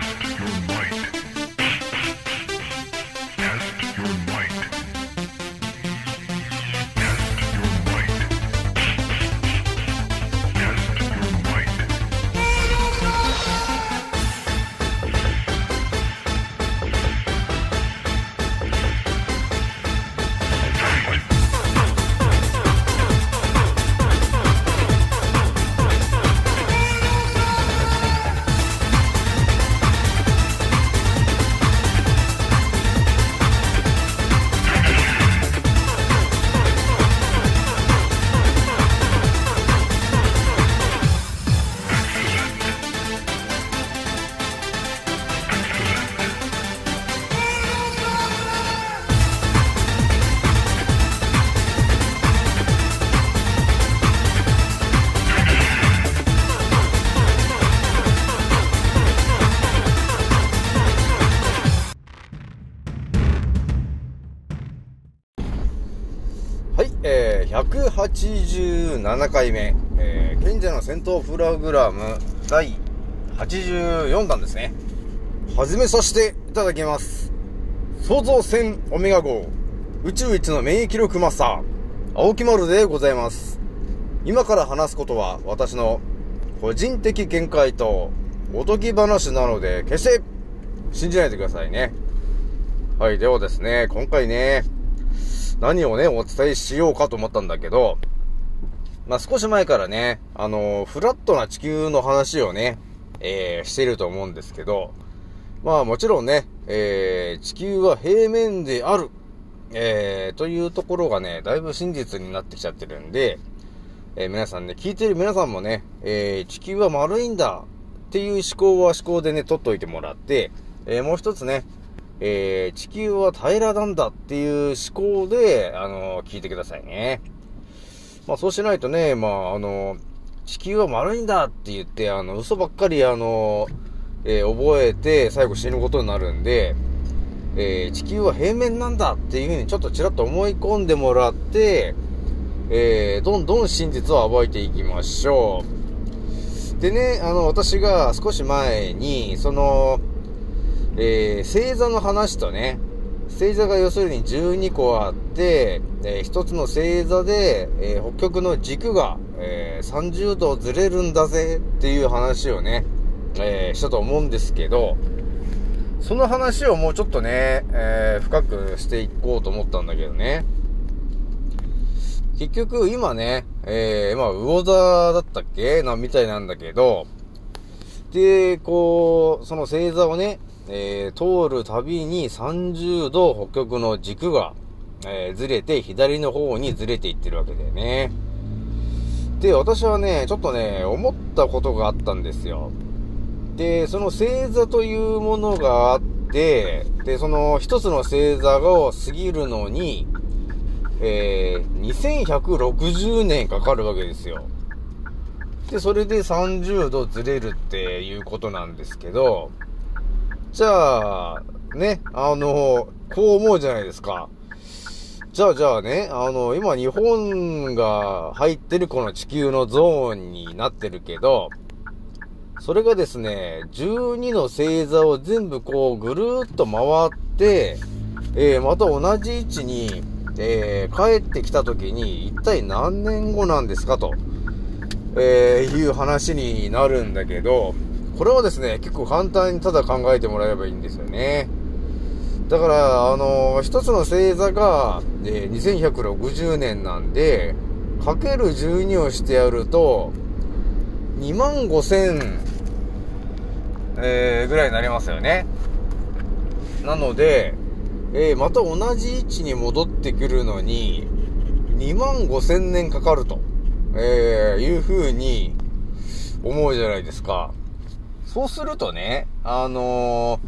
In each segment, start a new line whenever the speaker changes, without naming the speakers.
Test your might.
187回目、えー、賢者の戦闘プログラム第84弾ですね。始めさせていただきます。創造戦オメガ号、宇宙一の免疫力マスター、青木丸でございます。今から話すことは私の個人的見解とおとぎ話なので、決して信じないでくださいね。はい、ではですね、今回ね、何をね、お伝えしようかと思ったんだけど、まあ、少し前からね、あのフラットな地球の話をね、えー、してると思うんですけど、まあもちろんね、えー、地球は平面である、えー、というところがね、だいぶ真実になってきちゃってるんで、えー、皆さんね、聞いてる皆さんもね、え、地球は丸いんだっていう思考は思考でね、取っといてもらって、え、もう一つね、えー、地球は平らなんだっていう思考で、あの聞いてくださいね。まあそうしないとね、まああの地球は丸いんだって言って、あの、嘘ばっかりあのえ覚えて最後死ぬことになるんで、え地球は平面なんだっていうふうにちょっとちらっと思い込んでもらって、えどんどん真実を暴いていきましょう。でね、あの、私が少し前に、その、えー星座の話とね、星座が要するに12個あって、えー一つの星座で、えー北極の軸が、えー30度ずれるんだぜっていう話をね、えしたと思うんですけど、その話をもうちょっとね、え深くしていこうと思ったんだけどね。結局今ね、えー、まあ、魚座だったっけな、みたいなんだけど、で、こう、その星座をね、えー通るたびに30度北極の軸が、えーずれて、左の方にずれていってるわけだよね。で、私はね、ちょっとね、思ったことがあったんですよ。で、その星座というものがあって、で、その一つの星座を過ぎるのに、えー、2160年かかるわけですよ。で、それで30度ずれるっていうことなんですけど、じゃあ、ね、あの、こう思うじゃないですか。じゃあ、じゃあね、あの、今日本が入ってるこの地球のゾーンになってるけど、それがですね、12の星座を全部こうぐるーっと回って、えー、また同じ位置に、えー、帰ってきた時に一体何年後なんですかと、えー、いう話になるんだけど、これはですね、結構簡単にただ考えてもらえばいいんですよね。だから、あの一つの星座が、えー2160年なんで、かける12をしてやると、2万5千、えーぐらいになりますよね。なので、えーまた同じ位置に戻ってくるのに、2万5千年かかると、えーいう風に思うじゃないですか。そうするとね、あの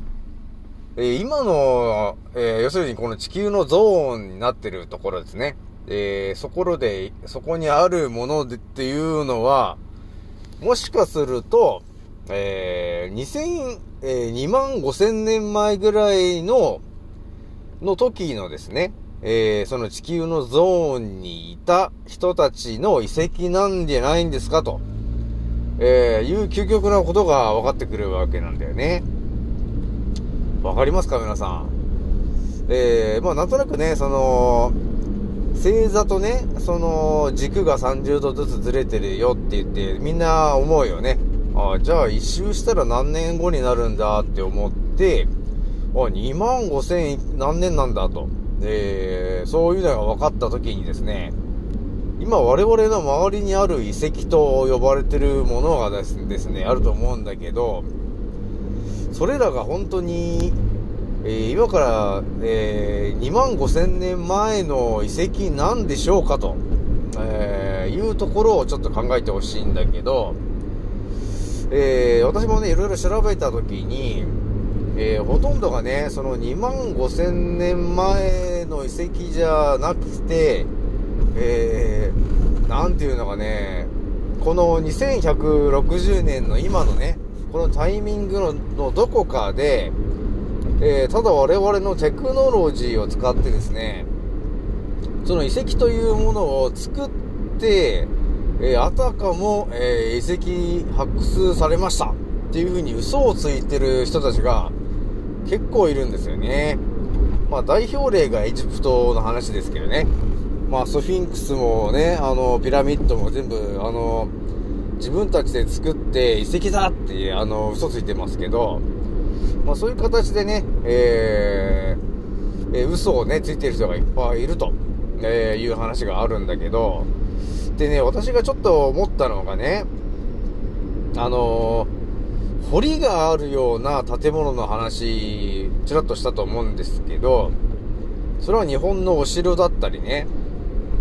ーえー今の、えー要するにこの地球のゾーンになってるところですね。えーそこで、そこにあるものでっていうのは、もしかすると、えー、2000、えー、2万5千年前ぐらいの、の時のですね、えーその地球のゾーンにいた人たちの遺跡なんじゃないんですかと、えーいう究極なことが分かってくるわけなんだよね。わかりますか皆さん？えー、まあなんとなくね、その、星座とね、その軸が30度ずつずれてるよって言ってみんな思うよね。あじゃあ一周したら何年後になるんだって思って、あ、2万5千何年なんだと。えー、そういうのが分かった時にですね、今我々の周りにある遺跡と呼ばれてるものがですね、あると思うんだけど、それらが本当に、えー今から、え2万5千年前の遺跡なんでしょうかと、えーいうところをちょっと考えてほしいんだけど、え私もね、いろいろ調べたときに、えほとんどがね、その2万5千年前の遺跡じゃなくて、えー、なんていうのかね、この2160年の今のね、このタイミングののどこかで、えーただ我々のテクノロジーを使ってですね、その遺跡というものを作って、えーあたかも、えー遺跡発掘されましたっていう風に嘘をついてる人たちが結構いるんですよね。まあ代表例がエジプトの話ですけどね。まあソフィンクスもね、あの、ピラミッドも全部、あの、自分たちで作って遺跡だって、あの、嘘ついてますけど、まあそういう形でね、えー、えー嘘をね、ついてる人がいっぱいいると、えーいう話があるんだけど、でね、私がちょっと思ったのがね、あのー堀があるような建物の話、ちらっとしたと思うんですけど、それは日本のお城だったりね、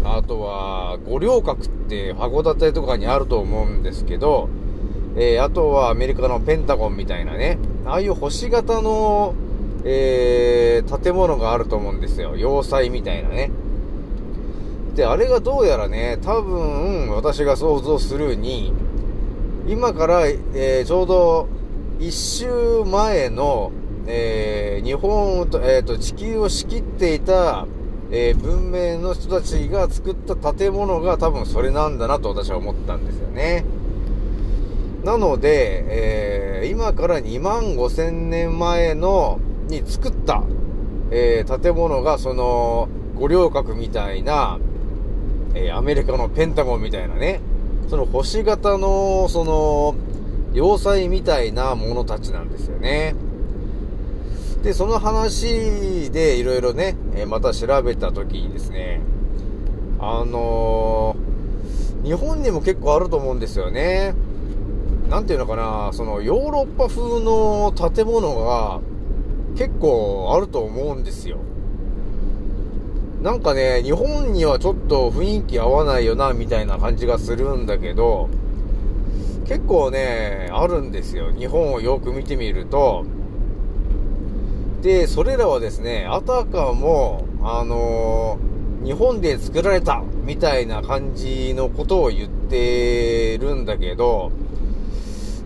あとは五稜郭って函館とかにあると思うんですけど、えーあとはアメリカのペンタゴンみたいなね、ああいう星型の、えー建物があると思うんですよ。要塞みたいなね。で、あれがどうやらね、多分、私が想像するに、今から、えーちょうど、一周前の、えー日本と、えーと、地球を仕切っていた、えー文明の人たちが作った建物が多分それなんだなと私は思ったんですよね。なので、えー今から2万5千年前の、に作った、えー建物がその、五稜郭みたいな、えアメリカのペンタゴンみたいなね、その星型の、その、要塞みたいなものたちなんですよね。で、その話でいろいろね、えまた調べたときにですね、あのー日本にも結構あると思うんですよね。なんていうのかな、そのヨーロッパ風の建物が結構あると思うんですよ。なんかね、日本にはちょっと雰囲気合わないよな、みたいな感じがするんだけど、結構ね、あるんですよ。日本をよく見てみると。で、それらはですね、あたかも、あのー日本で作られたみたいな感じのことを言ってるんだけど、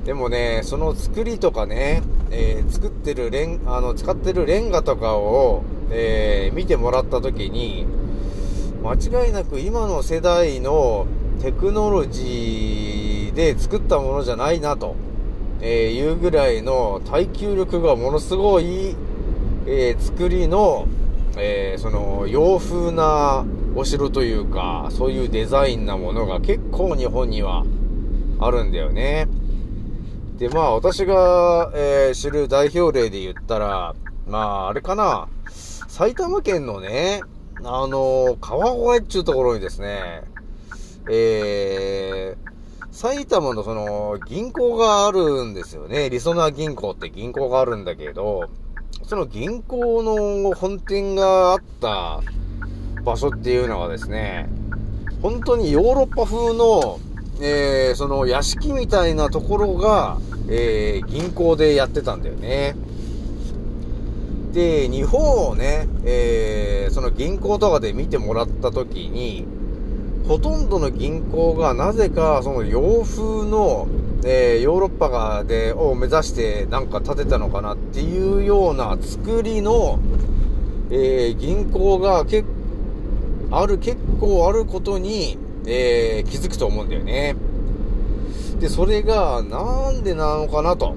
でもね、その作りとかね、えー作ってるレン、あの、使ってるレンガとかを、えー見てもらったときに、間違いなく今の世代のテクノロジーで作ったものじゃないなと、えいうぐらいの耐久力がものすごい、えー作りの、えーその洋風なお城というか、そういうデザインなものが結構日本にはあるんだよね。で、まあ私が、えー知る代表例で言ったら、まああれかな、埼玉県のね、あの川越っていうところにですね、えー、埼玉のその銀行があるんですよね。りそな銀行って銀行があるんだけど、その銀行の本店があった場所っていうのはですね、本当にヨーロッパ風の、えー、その屋敷みたいなところが、えー、銀行でやってたんだよね。で、日本をね、えー、その銀行とかで見てもらった時に、ほとんどの銀行がなぜかその洋風の、えーヨーロッパがでを目指してなんか建てたのかなっていうような作りの、えー銀行がけある、結構あることに、えー気づくと思うんだよね。で、それがなんでなのかなと、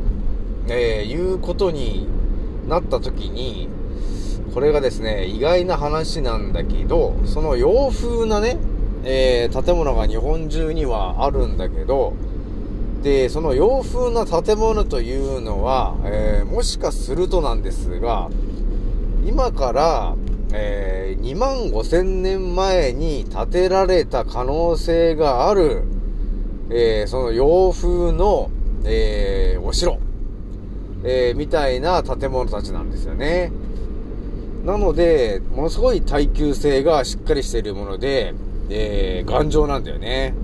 えいうことになった時に、これがですね、意外な話なんだけど、その洋風なね、え、建物が日本中にはあるんだけど、で、その洋風な建物というのは、えー、もしかするとなんですが、今から、えー、2万5千年前に建てられた可能性がある、えー、その洋風の、え、お城、え、みたいな建物たちなんですよね。なので、ものすごい耐久性がしっかりしているもので、え、頑丈なんだよね。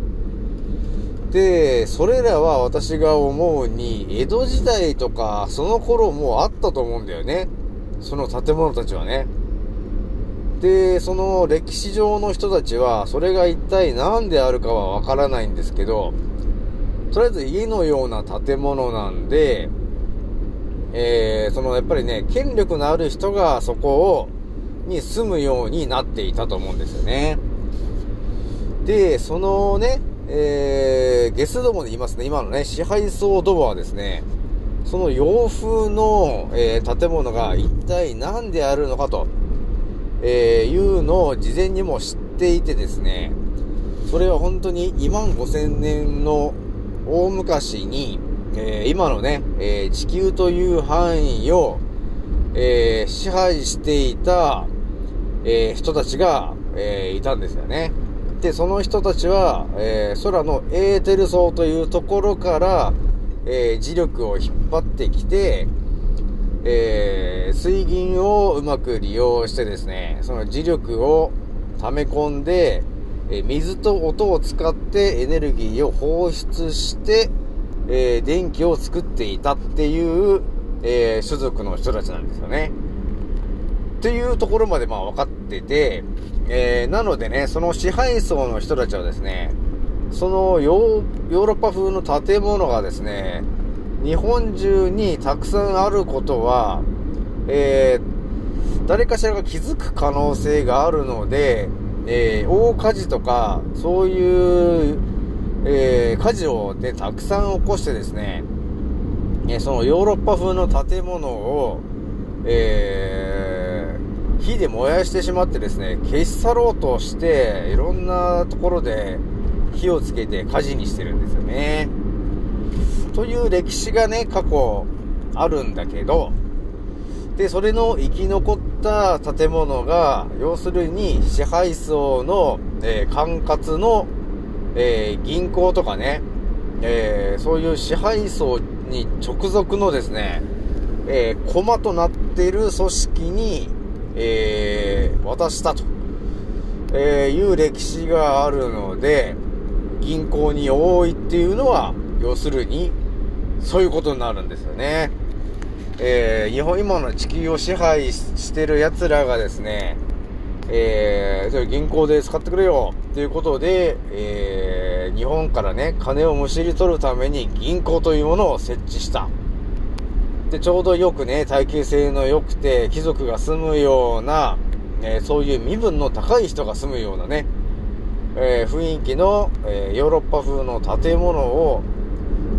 で、それらは私が思うに、江戸時代とか、その頃もあったと思うんだよね。その建物たちはね。で、その歴史上の人たちは、それが一体何であるかはわからないんですけど、とりあえず家のような建物なんで、えー、そのやっぱりね、権力のある人がそこを、に住むようになっていたと思うんですよね。で、そのね、えー、ゲスどもで言いますね、今のね、支配層どもはですね、その洋風の、えー、建物が一体何であるのかと、えー、いうのを事前にも知っていてですね、それは本当に2万5千年の大昔に、えー、今のね、え、地球という範囲を、え、支配していた、え人たちが、えいたんですよね。で、その人たちは、え空のエーテル層というところから、え磁力を引っ張ってきて、え水銀をうまく利用してですね、その磁力を溜め込んで、え水と音を使ってエネルギーを放出して、え、電気を作っていたっていう、えー、種族の人たちなんですよね。っていうところまでまあ分かってて、えー、なのでね、その支配層の人たちはですね、そのヨーヨーロッパ風の建物がですね、日本中にたくさんあることは、えー、誰かしらが気づく可能性があるので、えー、大火事とか、そういう、えー、火事をね、たくさん起こしてですね、えそのヨーロッパ風の建物を、えー、火で燃やしてしまってですね、消し去ろうとして、いろんなところで火をつけて火事にしてるんですよね。という歴史がね、過去あるんだけど、で、それの生き残った建物が、要するに支配層の、えー、管轄の、えー、銀行とかね、えー、そういう支配層に直属のですね、えー、駒となっている組織に、えー、渡したと、えーいう歴史があるので、銀行に多いっていうのは、要するに、そういうことになるんですよね。えー、日本、今の地球を支配してる奴らがですね、えー、それ銀行で使ってくれよっていうことで、えー、日本からね、金をむしり取るために銀行というものを設置した。で、ちょうどよくね、耐久性の良くて、貴族が住むような、えー、そういう身分の高い人が住むようなね、えー、雰囲気の、えー、ヨーロッパ風の建物を、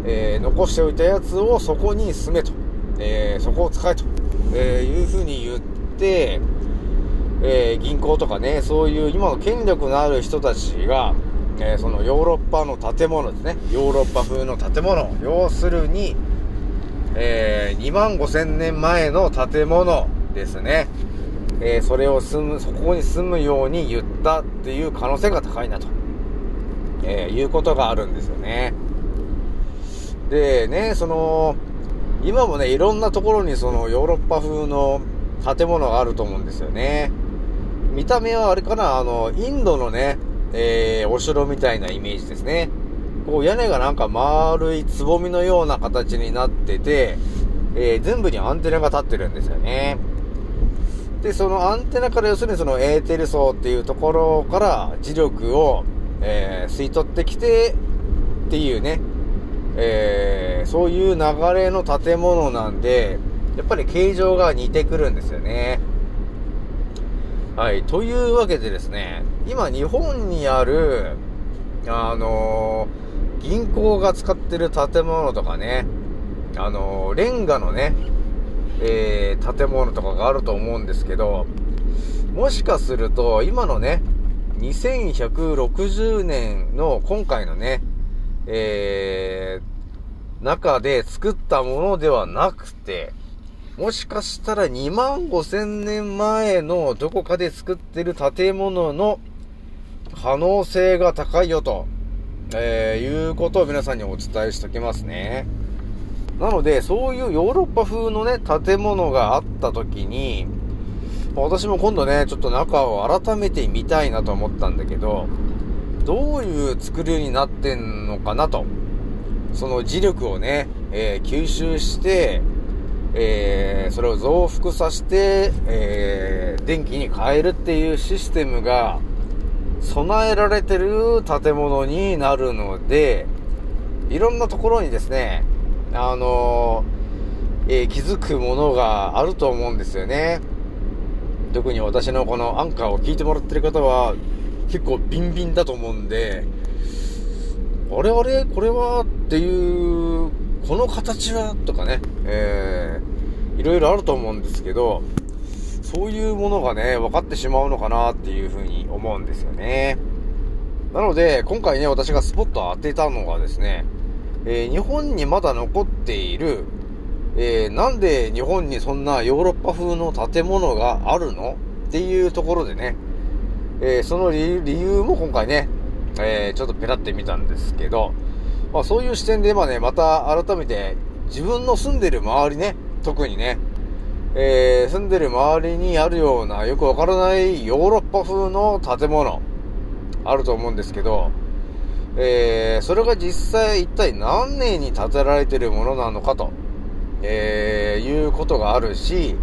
え残しておいたやつをそこに住めと。え、そこを使えと、え、いうふうに言って、え、銀行とかね、そういう今の権力のある人たちが、えそのヨーロッパの建物ですね、ヨーロッパ風の建物、要するに、え2万5千年前の建物ですね、えそれを住む、そこに住むように言ったっていう可能性が高いなと、えいうことがあるんですよね。でね、その、今もね、いろんなところにそのヨーロッパ風の建物があると思うんですよね。見た目はあれかな、あの、インドのね、えー、お城みたいなイメージですね。こう屋根がなんか丸いつぼみのような形になってて、えー、全部にアンテナが立ってるんですよね。で、そのアンテナから要するにそのエーテル層っていうところから磁力を、えー、吸い取ってきてっていうね、えー、そういう流れの建物なんで、やっぱり形状が似てくるんですよね。はい。というわけでですね、今日本にある、あのー、銀行が使ってる建物とかね、あのー、レンガのね、えー建物とかがあると思うんですけど、もしかすると、今のね、2160年の今回のね、えー、中で作ったものではなくて、もしかしたら2万5千年前のどこかで作ってる建物の可能性が高いよと、えー、いうことを皆さんにお伝えしておきますね。なので、そういうヨーロッパ風のね、建物があった時に、私も今度ね、ちょっと中を改めて見たいなと思ったんだけど、どういう作りになってんのかなと。その磁力をね、えー吸収して、えーそれを増幅させて、えー電気に変えるっていうシステムが備えられてる建物になるので、いろんなところにですね、あのえー気づくものがあると思うんですよね。特に私のこのアンカーを聞いてもらってる方は結構ビンビンだと思うんで、あれあれこれはっていう、この形はとかね、えー、いろいろあると思うんですけど、そういうものがね、分かってしまうのかなっていうふうに思うんですよね。なので、今回ね、私がスポットを当てたのがですね、えー日本にまだ残っている、えーなんで日本にそんなヨーロッパ風の建物があるのっていうところでね、えーその理由も今回ね、えちょっとペラってみたんですけど、まあそういう視点で今ね、また改めて自分の住んでる周りね、特にね、えー住んでる周りにあるようなよくわからないヨーロッパ風の建物、あると思うんですけど、えーそれが実際一体何年に建てられてるものなのかと、えーいうことがあるし、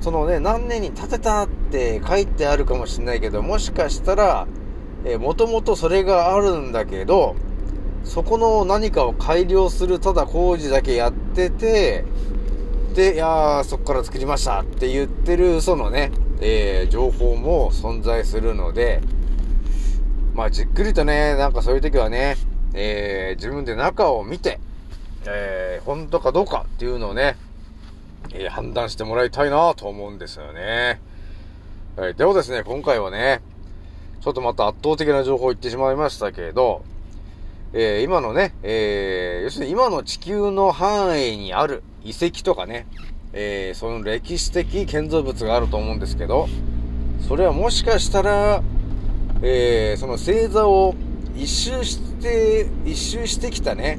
そのね、何年に建てたって書いてあるかもしれないけど、もしかしたら、もともとそれがあるんだけど、そこの何かを改良するただ工事だけやってて、で、いやー、そこから作りましたって言ってる嘘のね、えー情報も存在するので、まあ、じっくりとね、なんかそういう時はね、えー自分で中を見て、えー本当かどうかっていうのをね、えー判断してもらいたいなと思うんですよね。はい。でもですね、今回はね、ちょっとまた圧倒的な情報を言ってしまいましたけど、えー今のね、えー要するに今の地球の範囲にある遺跡とかね、えーその歴史的建造物があると思うんですけど、それはもしかしたら、えーその星座を一周して、一周してきたね、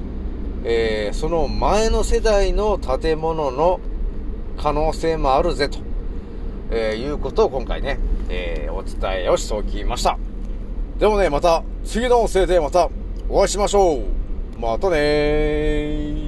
えーその前の世代の建物の可能性もあるぜと、えーいうことを今回ね、えーお伝えをしておきました。でもね、また次の音声でまたお会いしましょう。またねー。